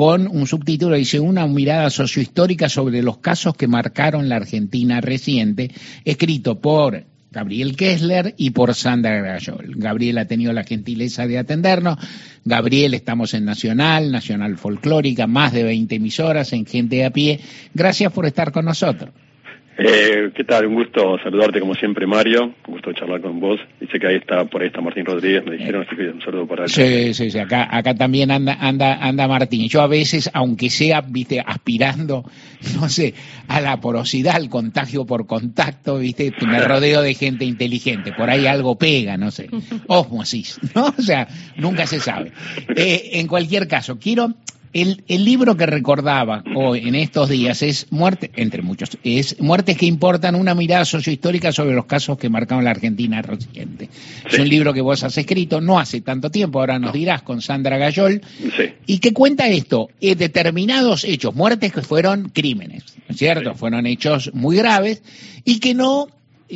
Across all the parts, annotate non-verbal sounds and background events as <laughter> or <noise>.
con un subtítulo, dice, una mirada sociohistórica sobre los casos que marcaron la Argentina reciente, escrito por Gabriel Kessler y por Sandra Gayol. Gabriel ha tenido la gentileza de atendernos. Gabriel, estamos en Nacional, Nacional Folclórica, más de 20 emisoras en Gente a Pie. Gracias por estar con nosotros. Eh, ¿Qué tal? Un gusto saludarte como siempre, Mario. Un gusto charlar con vos. Dice que ahí está, por ahí está Martín Rodríguez, me dijeron, así que un saludo para él. Sí, sí, sí, acá, acá también anda, anda, anda Martín. Yo a veces, aunque sea, viste, aspirando, <laughs> no sé, a la porosidad, al contagio por contacto, viste, me <laughs> rodeo de gente inteligente. Por ahí algo pega, no sé. <laughs> Osmosis, ¿no? O sea, nunca se sabe. Eh, en cualquier caso, quiero el, el, libro que recordaba hoy, en estos días es Muerte, entre muchos, es Muertes que importan, una mirada sociohistórica sobre los casos que marcaron la Argentina reciente. Es un libro que vos has escrito no hace tanto tiempo, ahora nos dirás, con Sandra Gayol, y que cuenta esto, eh, determinados hechos, muertes que fueron crímenes, ¿no es cierto? Fueron hechos muy graves y que no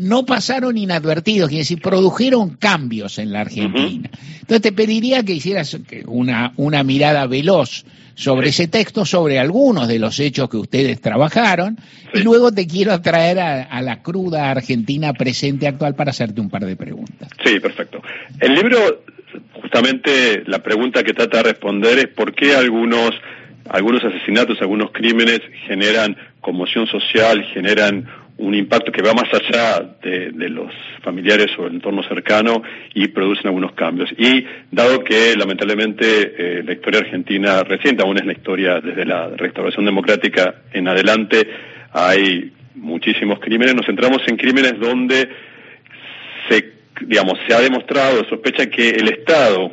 no pasaron inadvertidos, quiere decir, produjeron cambios en la Argentina. Entonces te pediría que hicieras una, una mirada veloz sobre ese texto, sobre algunos de los hechos que ustedes trabajaron, y luego te quiero traer a, la cruda Argentina presente actual para hacerte un par de preguntas. Sí, perfecto. El libro, justamente la pregunta que trata de responder es por qué algunos, algunos asesinatos, algunos crímenes generan conmoción social, generan un impacto que va más allá de, los familiares o el entorno cercano y producen algunos cambios. Y dado que lamentablemente eh, la historia argentina reciente, aún es la historia desde la restauración democrática en adelante, hay muchísimos crímenes, nos centramos en crímenes donde se, digamos, se ha demostrado, sospecha que el Estado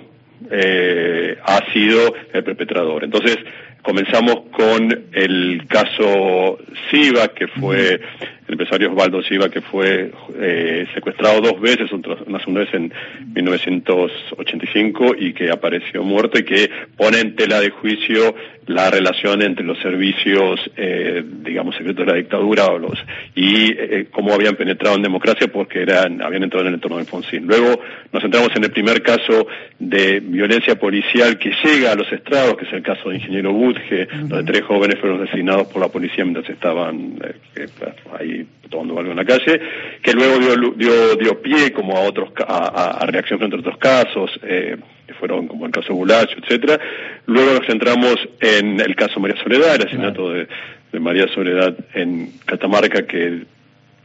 eh, ha sido el perpetrador. Entonces, comenzamos con el caso Siva, que fue el empresario Osvaldo Siva, que fue eh, secuestrado dos veces, una segunda vez en 1985 y que apareció muerto y que pone en tela de juicio la relación entre los servicios, eh, digamos, secretos de la dictadura o los, y eh, cómo habían penetrado en democracia porque eran, habían entrado en el entorno de Alfonsín. Luego nos centramos en el primer caso de violencia policial que llega a los estrados, que es el caso de Ingeniero Budge, donde tres jóvenes fueron asesinados por la policía mientras estaban ahí tomando algo en la calle, que luego dio, dio, dio pie como a otros a, a reacción frente a otros casos, eh, que fueron como el caso Bulacho, etcétera. Luego nos centramos en el caso María Soledad, el asesinato de, de María Soledad en Catamarca, que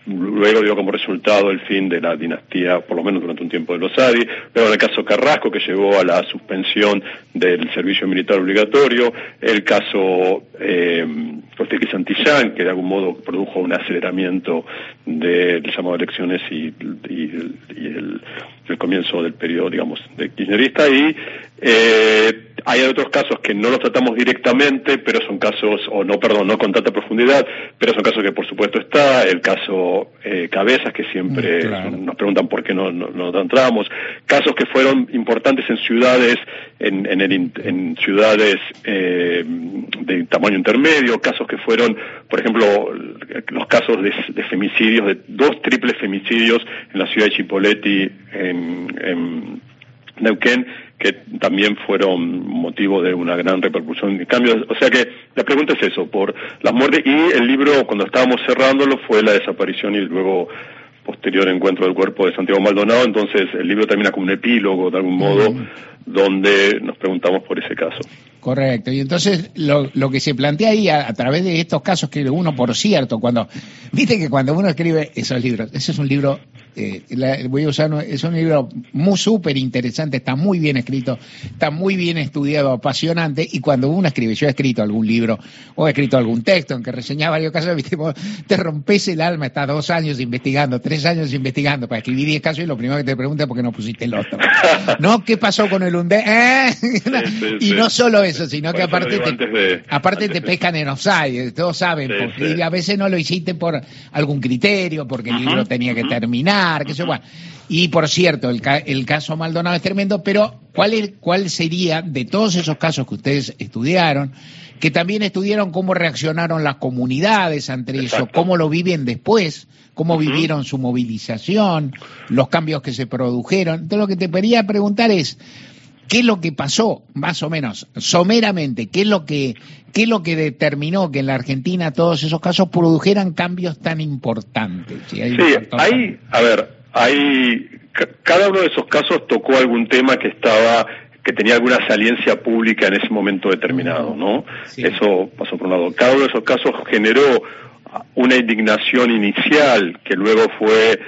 luego dio como resultado el fin de la dinastía, por lo menos durante un tiempo, de los Adi, luego en el caso Carrasco, que llevó a la suspensión del servicio militar obligatorio, el caso eh, Santillán, que de algún modo produjo un aceleramiento del llamado elecciones y, el, comienzo del periodo, digamos, de kirchnerista, y eh, hay otros casos que no los tratamos directamente, pero son casos, o no, perdón, no con tanta profundidad, pero son casos que por supuesto está, el caso eh, Cabezas, que siempre mm, nos preguntan por qué no, no, entramos, casos que fueron importantes en ciudades, en, en, el, en ciudades eh, de tamaño intermedio, casos que fueron, por ejemplo, los casos de, de femicidios, de dos triples femicidios en la ciudad de Chipoleti, en, en Neuquén, que también fueron motivo de una gran repercusión de cambios. O sea que la pregunta es eso, por las muertes y el libro cuando estábamos cerrándolo fue la desaparición y luego posterior encuentro del cuerpo de Santiago Maldonado, entonces el libro termina como un epílogo de algún modo mm. donde nos preguntamos por ese caso. Correcto, y entonces lo, lo que se plantea ahí a, través de estos casos que uno, por cierto, cuando, viste que cuando uno escribe esos libros, ese es un libro eh, voy a usar, es un libro muy súper interesante, está muy bien escrito, está muy bien estudiado, apasionante, y cuando uno escribe, yo he escrito algún libro o he escrito algún texto en que reseñaba varios casos, te rompes el alma, estás dos años investigando, tres años investigando para escribir diez casos y lo primero que te pregunta es por qué no pusiste el otro. <laughs> ¿No? ¿Qué pasó con el UNDE? ¿Eh? <laughs> y no solo eso, sino que aparte te, aparte te pescan en offside, todos saben, porque a veces no lo hiciste por algún criterio, porque el libro tenía que terminar y por cierto, el, el, caso Maldonado es tremendo, pero ¿cuál, ¿cuál sería, de todos esos casos que ustedes estudiaron, que también estudiaron cómo reaccionaron las comunidades ante eso, cómo lo viven después, cómo vivieron su movilización, los cambios que se produjeron? Entonces lo que te quería preguntar es, ¿Qué es lo que pasó, más o menos, someramente? ¿Qué es lo que, qué es lo que determinó que en la Argentina todos esos casos produjeran cambios tan importantes? sí, hay, a ver, hay, cada uno de esos casos tocó algún tema que estaba que tenía alguna saliencia pública en ese momento determinado, ¿no? Eso pasó por un lado. Cada uno de esos casos generó una indignación inicial que luego fue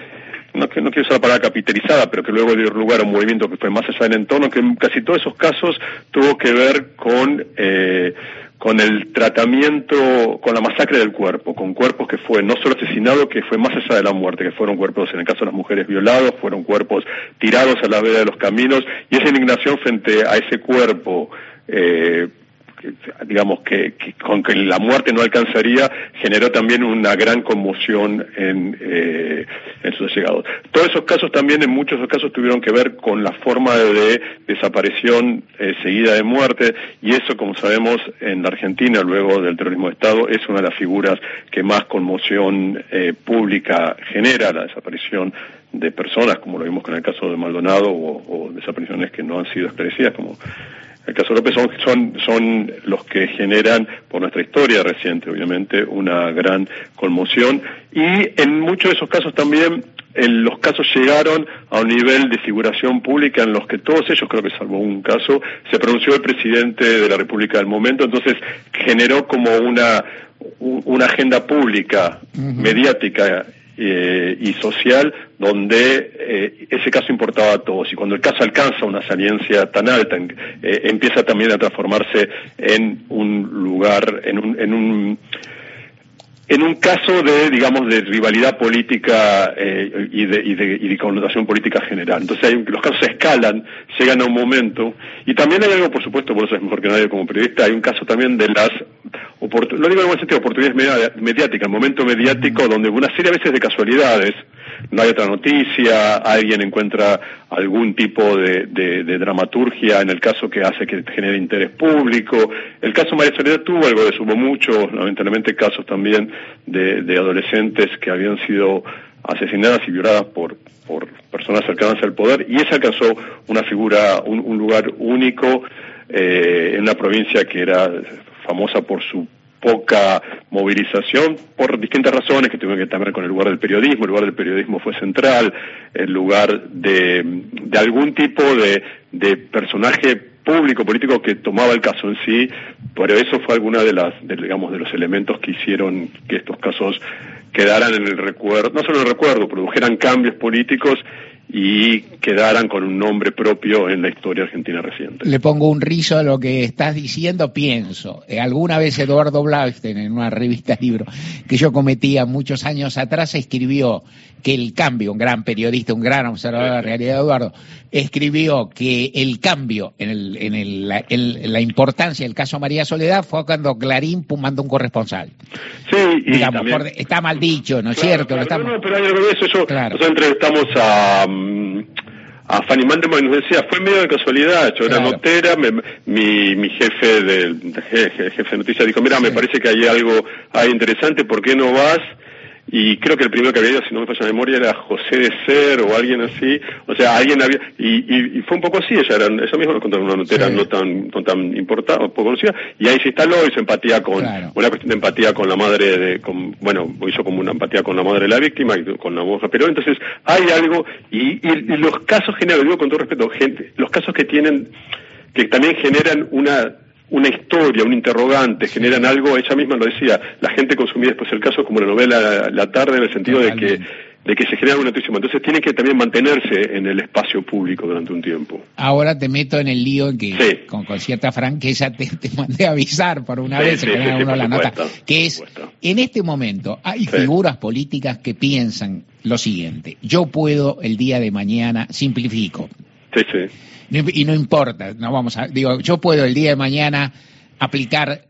no, no quiero usar la palabra capitalizada, pero que luego dio lugar a un movimiento que fue más allá del entorno, que en casi todos esos casos tuvo que ver con, eh, con el tratamiento, con la masacre del cuerpo, con cuerpos que fue no solo asesinado, que fue más allá de la muerte, que fueron cuerpos, en el caso de las mujeres violados, fueron cuerpos tirados a la vera de los caminos, y esa indignación frente a ese cuerpo, eh, digamos que, con que la muerte no alcanzaría generó también una gran conmoción en, eh, en sus allegados. Todos esos casos también en muchos de casos tuvieron que ver con la forma de, desaparición eh, seguida de muerte y eso como sabemos en la Argentina luego del terrorismo de Estado es una de las figuras que más conmoción eh, pública genera la desaparición de personas como lo vimos con el caso de Maldonado o, o desapariciones que no han sido esclarecidas como el caso López son, son, son los que generan, por nuestra historia reciente, obviamente, una gran conmoción. Y en muchos de esos casos también, en los casos llegaron a un nivel de figuración pública en los que todos ellos, creo que salvo un caso, se pronunció el presidente de la República del momento, entonces generó como una, una agenda pública, mediática eh, y social donde eh, ese caso importaba a todos. Y cuando el caso alcanza una saliencia tan alta eh, empieza también a transformarse en un lugar en un, en un en un caso de, digamos, de rivalidad política eh, y, de, y, de, y, de, connotación política general. Entonces hay, los casos se escalan, llegan a un momento, y también hay algo, por supuesto, por eso es mejor que nadie como periodista, hay un caso también de las, no digo en buen sentido, oportunidades mediáticas, el momento mediático donde una serie a veces de casualidades, no hay otra noticia, alguien encuentra algún tipo de, de, dramaturgia en el caso que hace que genere interés público. El caso María Soledad tuvo algo de eso, hubo muchos, lamentablemente, casos también de, de adolescentes que habían sido asesinadas y violadas por, por personas cercanas al poder, y esa alcanzó una figura, un, un lugar único eh, en una provincia que era famosa por su poca movilización por distintas razones que tuvieron que ver con el lugar del periodismo, el lugar del periodismo fue central, el lugar de, de algún tipo de, de personaje público político que tomaba el caso en sí, pero eso fue alguna de las, de, digamos, de los elementos que hicieron que estos casos quedaran en el recuerdo, no solo en el recuerdo, produjeran cambios políticos y quedaran con un nombre propio en la historia argentina reciente. Le pongo un rizo a lo que estás diciendo, pienso. Eh, alguna vez Eduardo Blaustein, en una revista libro que yo cometía muchos años atrás, escribió que el cambio, un gran periodista, un gran observador de la realidad, Eduardo, escribió que el cambio en, el, en, el, la, la, importancia del caso María Soledad fue cuando Clarín mandó un corresponsal. Sí, y Digamos, también, por, está mal dicho, ¿no es claro, cierto? Claro, estamos... no, no, pero hay algo de eso. Yo, claro. Nosotros entrevistamos a a Fanny Mandelman y nos decía, fue medio de casualidad, yo era claro. notera, me, mi, mi jefe de, <laughs> jefe, de noticias dijo, mira, sí. me parece que hay algo ahí interesante, ¿por qué no vas? Y creo que el primero que había ido, si no me falla la memoria, era José de Ser o alguien así, o sea, alguien había, y, y, y fue un poco así, ella era, ella misma nos contó una notera sí. no tan, no tan importante, poco conocida, y ahí se instaló, hizo empatía con, claro. una cuestión de empatía con la madre de, con, bueno, hizo como una empatía con la madre de la víctima y con la monja, pero entonces hay algo, y, y, y los casos generales, digo con todo respeto, gente, los casos que tienen, que también generan una una historia, un interrogante, generan algo, ella misma lo decía, la gente consumía después el caso como la novela La tarde en el sentido de que de que se genera una noticia. Entonces tiene que también mantenerse en el espacio público durante un tiempo. Ahora te meto en el lío en que sí. con, con, cierta franqueza te, te, mandé a avisar por una sí, vez, sí, que uno la nota, que es, en este momento hay figuras políticas que piensan lo siguiente, yo puedo el día de mañana, simplifico, Sí, sí. Y no importa, no vamos a, digo, yo puedo el día de mañana aplicar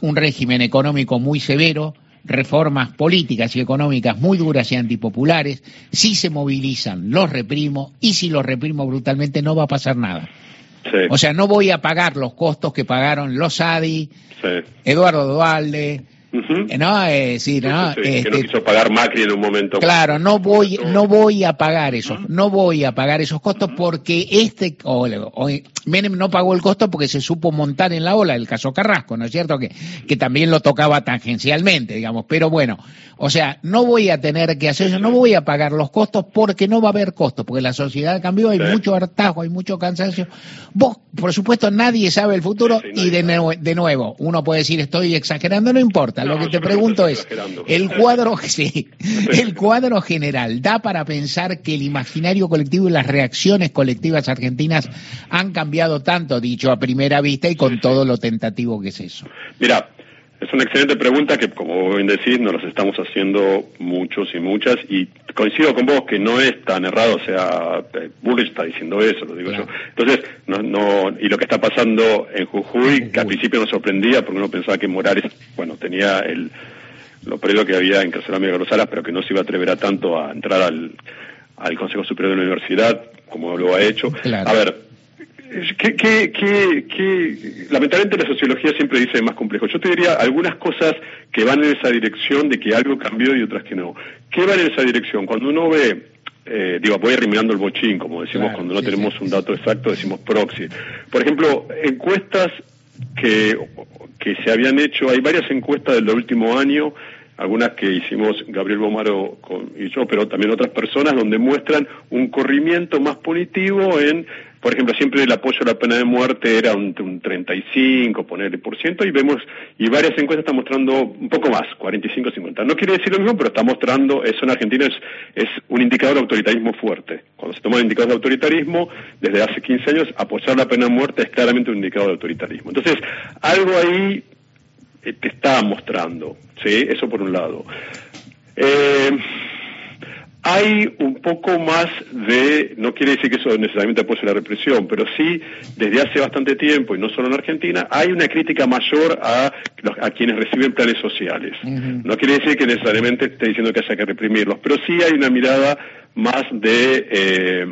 un régimen económico muy severo, reformas políticas y económicas muy duras y antipopulares, si se movilizan los reprimo y si los reprimo brutalmente no va a pasar nada. Sí. O sea, no voy a pagar los costos que pagaron los ADI, sí. Eduardo Dualde, No, eh, sí, no, que no este, quiso pagar Macri en un momento. Claro, no voy, no voy a pagar eso, no voy a pagar esos costos porque este, Menem no pagó el costo porque se supo montar en la ola el caso Carrasco, ¿no es cierto? Que, que también lo tocaba tangencialmente, digamos, pero bueno, o sea, no voy a tener que hacer eso, no voy a pagar los costos porque no va a haber costos, porque la sociedad cambió, hay mucho hartazgo, hay mucho cansancio. Vos, por supuesto, nadie sabe el futuro y de, de nuevo, uno puede decir estoy exagerando, no importa lo que te pregunto es, el cuadro, <laughs> sí, el cuadro general, ¿da para pensar que el imaginario colectivo y las reacciones colectivas argentinas han cambiado tanto, dicho a primera vista, y con todo lo tentativo que es eso? Mira, es una excelente pregunta que, como bien decís, nos las estamos haciendo muchos y muchas, y coincido con vos que no es tan errado, o sea, eh, Bullrich está diciendo eso, lo digo yo. Entonces, no, no, y lo que está pasando en Jujuy, <laughs> que al principio nos sorprendía porque uno pensaba que Morales, bueno, tenía el, lo previo que había en encarcelado a los Salas, pero que no se iba a atrever a tanto a entrar al, al Consejo Superior de la Universidad, como lo ha hecho. A ver, que, que, que, lamentablemente la sociología siempre dice más complejo. Yo te diría algunas cosas que van en esa dirección de que algo cambió y otras que no. ¿Qué van en esa dirección? Cuando uno ve, eh, digo, voy eliminando el bochín, como decimos cuando no tenemos un dato exacto, decimos proxy. Por ejemplo, encuestas que, que se habían hecho, hay varias encuestas del último año algunas que hicimos Gabriel Bomaro y yo, pero también otras personas, donde muestran un corrimiento más punitivo en por ejemplo, siempre el apoyo a la pena de muerte era un, un 35, ponerle por ciento, y vemos, y varias encuestas están mostrando un poco más, 45, 50. No quiere decir lo mismo, pero está mostrando, eso en Argentina es, es un indicador de autoritarismo fuerte. Cuando se toma el indicador de autoritarismo, desde hace 15 años, apoyar la pena de muerte es claramente un indicador de autoritarismo. Entonces, algo ahí eh, te está mostrando, ¿sí? Eso por un lado. Eh, hay un poco más de, no quiere decir que eso necesariamente apoye la represión, pero sí, desde hace bastante tiempo, y no solo en Argentina, hay una crítica mayor a, a quienes reciben planes sociales. No quiere decir que necesariamente esté diciendo que haya que reprimirlos, pero sí hay una mirada más de... Eh,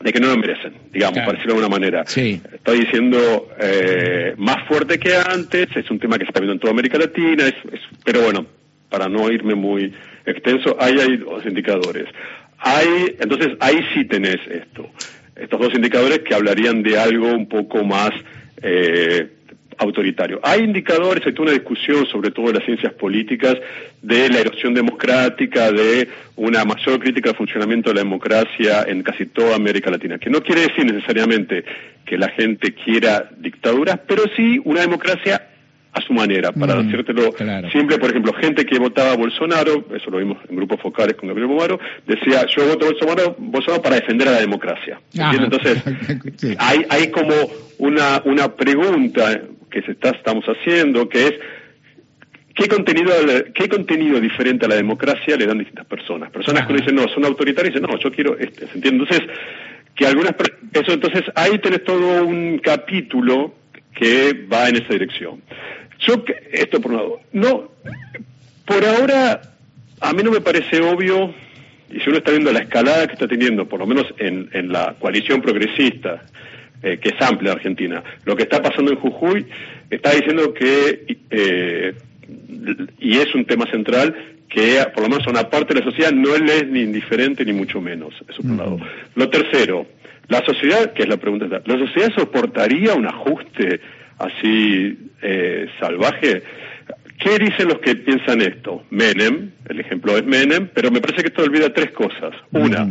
de que no lo merecen, digamos, para decirlo de alguna manera. Sí. Estoy diciendo eh, más fuerte que antes, es un tema que se está viendo en toda América Latina, es, pero bueno, para no irme muy extenso, ahí hay dos indicadores. Hay, entonces ahí sí tenés esto. Estos dos indicadores que hablarían de algo un poco más eh, autoritario. Hay indicadores, hay toda una discusión, sobre todo en las ciencias políticas, de la erosión democrática, de una mayor crítica al funcionamiento de la democracia en casi toda América Latina, que no quiere decir necesariamente que la gente quiera dictaduras, pero sí una democracia a su manera, para mm, decírtelo simple, por ejemplo, gente que votaba a Bolsonaro, eso lo vimos en grupos focales con Gabriel Bomaro, decía, yo voto a Bolsonaro, Bolsonaro para defender a la democracia. Entonces, <laughs> hay, hay como una, una pregunta que se está, estamos haciendo, que es, ¿Qué contenido, ¿Qué contenido diferente a la democracia le dan distintas personas? Personas que dicen, no, son autoritarias, dicen, no, yo quiero este, ¿se entiende? Entonces, que algunas, eso, entonces, ahí tenés todo un capítulo que va en esa dirección. Yo, esto por un lado, no, por ahora, a mí no me parece obvio, y si uno está viendo la escalada que está teniendo, por lo menos en, en la coalición progresista, eh, que es amplia Argentina, lo que está pasando en Jujuy, está diciendo que, eh, y es un tema central, que por lo menos una parte de la sociedad no es ni indiferente ni mucho menos. Eso por un lado. Lo tercero, la sociedad, que es la pregunta, ¿la sociedad soportaría un ajuste así eh, salvaje. ¿Qué dicen los que piensan esto? Menem, el ejemplo es Menem, pero me parece que esto olvida tres cosas. Una,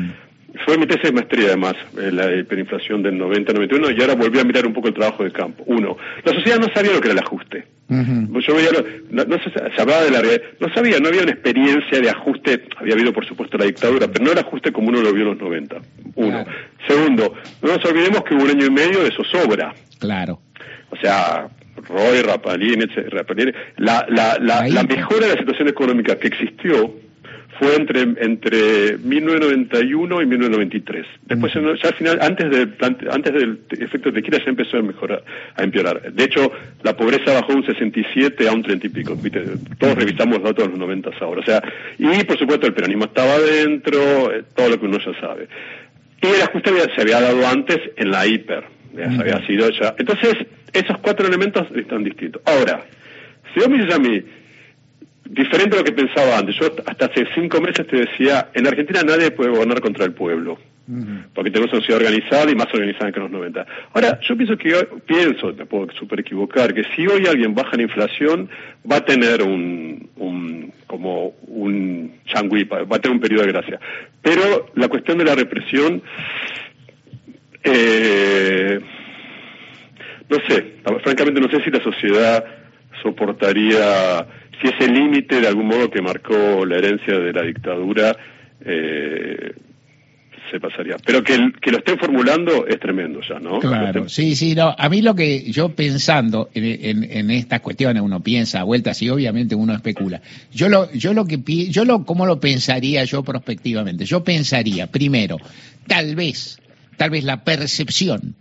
fue mi tesis de maestría además, eh, la hiperinflación del 90-91, y ahora volví a mirar un poco el trabajo de campo. Uno, la sociedad no sabía lo que era el ajuste. Yo veía, no, se, hablaba de la no sabía, no había una experiencia de ajuste, había habido por supuesto la dictadura, pero no era ajuste como uno lo vio en los 90. Uno. Segundo, no nos olvidemos que hubo un año y medio de zozobra. Claro. O sea, Roy, Rapalini, la, la, la, la mejora de la situación económica que existió fue entre entre 1991 y 1993. Después, ya al final, antes del antes del efecto de tequila, ya empezó a mejorar, a empeorar. De hecho, la pobreza bajó un 67 a un 30 y pico. Todos revisamos los datos de los 90 ahora. O sea, y por supuesto el peronismo estaba adentro, eh, todo lo que uno ya sabe. Y el ajuste se había dado antes en la hiper ya había sido ya. Entonces, esos cuatro elementos están distintos. Ahora, si vos me dices a mí, diferente a lo que pensaba antes. Yo hasta hace cinco meses te decía, en Argentina nadie puede gobernar contra el pueblo, porque tenemos una sociedad organizada y más organizada que en los 90. Ahora, yo pienso que hoy, pienso, me puedo super equivocar, que si hoy alguien baja la inflación, va a tener un, un como un changui, va a tener un periodo de gracia. Pero la cuestión de la represión, eh, no sé, francamente no sé si la sociedad soportaría si ese límite de algún modo que marcó la herencia de la dictadura eh, se pasaría. Pero que, que lo estén formulando es tremendo ya, ¿no? Claro, sí, sí, no. A mí lo que yo pensando en, en, estas cuestiones, uno piensa a vueltas y obviamente uno especula. Yo lo, yo lo que, yo lo, ¿cómo lo pensaría yo prospectivamente? Yo pensaría, primero, tal vez, tal vez la percepción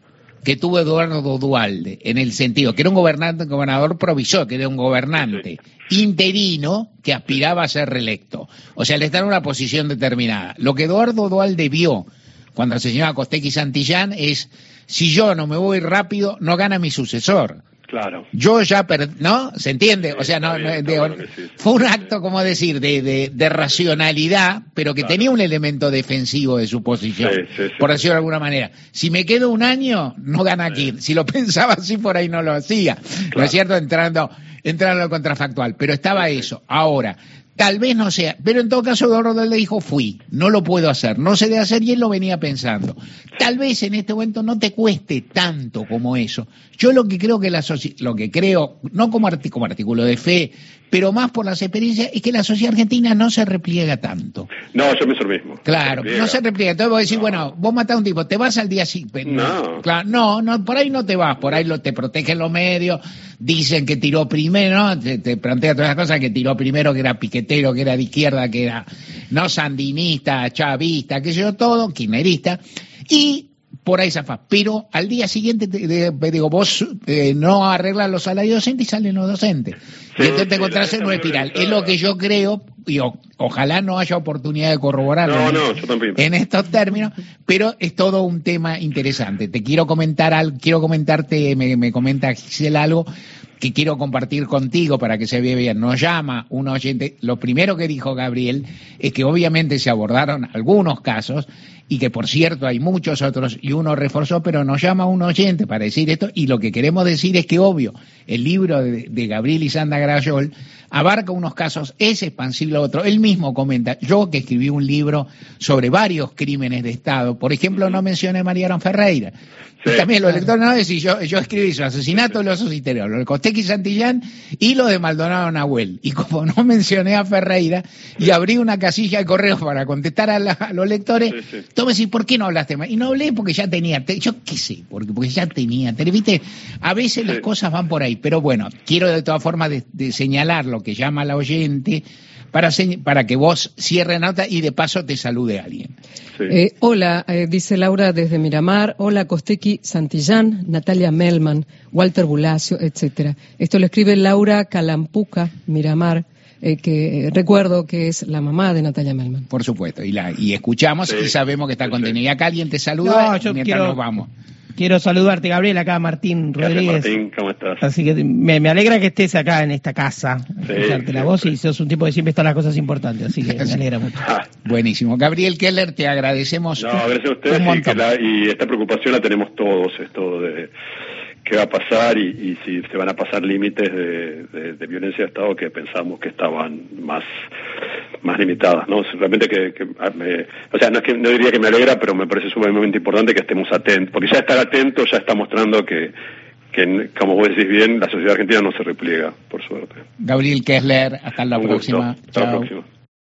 que tuvo Eduardo Dualde, en el sentido que era un gobernante, gobernador provisor, que era un gobernante interino que aspiraba a ser reelecto. O sea, le está en una posición determinada. Lo que Eduardo Dualde vio cuando asesinó a Costequi Santillán es, si yo no me voy rápido, no gana mi sucesor. Claro. Yo ya, ¿no? ¿Se entiende? o sea, no, fue un acto, como decir, de, de, racionalidad, pero que tenía un elemento defensivo de su posición, por decirlo de alguna manera. Si me quedo un año, no gana aquí. Si lo <laughs> pensaba así, por ahí no lo hacía. ¿No es cierto? Entrando, entrando en lo contrafactual. Pero estaba eso. Ahora, Tal vez no sea, pero en todo caso Eduardo le dijo fui, no lo puedo hacer, no se debe hacer y él lo venía pensando. Tal vez en este momento no te cueste tanto como eso. Yo lo que creo que la lo que creo, no como, como artículo de fe, pero más por las experiencias, es que la sociedad argentina no se repliega tanto. No, yo pienso lo mismo. Claro, no se repliega. Entonces vos decís, bueno, vos matás a un tipo, te vas al día siguiente. No. Claro, no, no, por ahí no te vas, por ahí lo, te protegen los medios, dicen que tiró primero, ¿no? Te, te plantea todas las cosas, que tiró primero, que era piquetero, que era de izquierda, que era no sandinista, chavista, que sé yo, todo, quimerista. Y por ahí zafa. Pero al día siguiente, te, digo, vos eh, no arreglas los salarios docentes y salen los docentes. y entonces te encontrás en una espiral. Es lo que yo creo, y ojalá no haya oportunidad de corroborarlo en, estos términos, pero es todo un tema interesante. Te quiero comentar algo, quiero comentarte, me, me comenta Gisela algo que quiero compartir contigo para que se vea bien. Nos llama un oyente. Lo primero que dijo Gabriel es que obviamente se abordaron algunos casos y que por cierto hay muchos otros y uno reforzó, pero nos llama un oyente para decir esto y lo que queremos decir es que obvio, el libro de, Gabriel y Sandra Grayol abarca unos casos, es expansible a otro. Él mismo comenta, yo que escribí un libro sobre varios crímenes de Estado, por ejemplo, no mencioné a Mariano Ferreira. también los lectores no decís, yo, yo escribí su asesinato de los interiores, lo de Costequi Santillán y lo de Maldonado Nahuel. Y como no mencioné a Ferreira y abrí una casilla de correos para contestar a, los lectores, tú me decís, ¿por qué no hablaste más? Y no hablé porque ya tenía, yo qué sé, porque, porque ya tenía, viste, a veces las cosas van por ahí, pero bueno, quiero de todas formas de, señalar lo que llama la oyente para, para que vos cierre nota y de paso te salude alguien. Eh, hola, eh, dice Laura desde Miramar. Hola, Costequi Santillán, Natalia Melman, Walter Bulacio, etcétera. Esto lo escribe Laura Calampuca, Miramar. Eh, que recuerdo que es la mamá de Natalia Melman. Por supuesto, y, la, y escuchamos y sabemos que está contenido. Y acá alguien te saluda no, mientras nos vamos. Quiero saludarte, Gabriel, acá Martín Rodríguez. Martín, ¿cómo estás? Así que me, alegra que estés acá en esta casa, escucharte la voz y sos un tipo que siempre está las cosas importantes, así que me <laughs> alegra mucho. Ah. Buenísimo. Gabriel Keller, te agradecemos. No, gracias a ustedes y, esta preocupación la tenemos todos, esto de qué va a pasar y, si se van a pasar límites de, violencia de Estado que pensamos que estaban más más limitadas, ¿no? Realmente que, ah, o sea, no es que no diría que me alegra, pero me parece sumamente importante que estemos atentos, porque ya estar atentos ya está mostrando que, que como vos decís bien, la sociedad argentina no se repliega, por suerte. Gabriel Kessler, hasta la próxima. Hasta la próxima.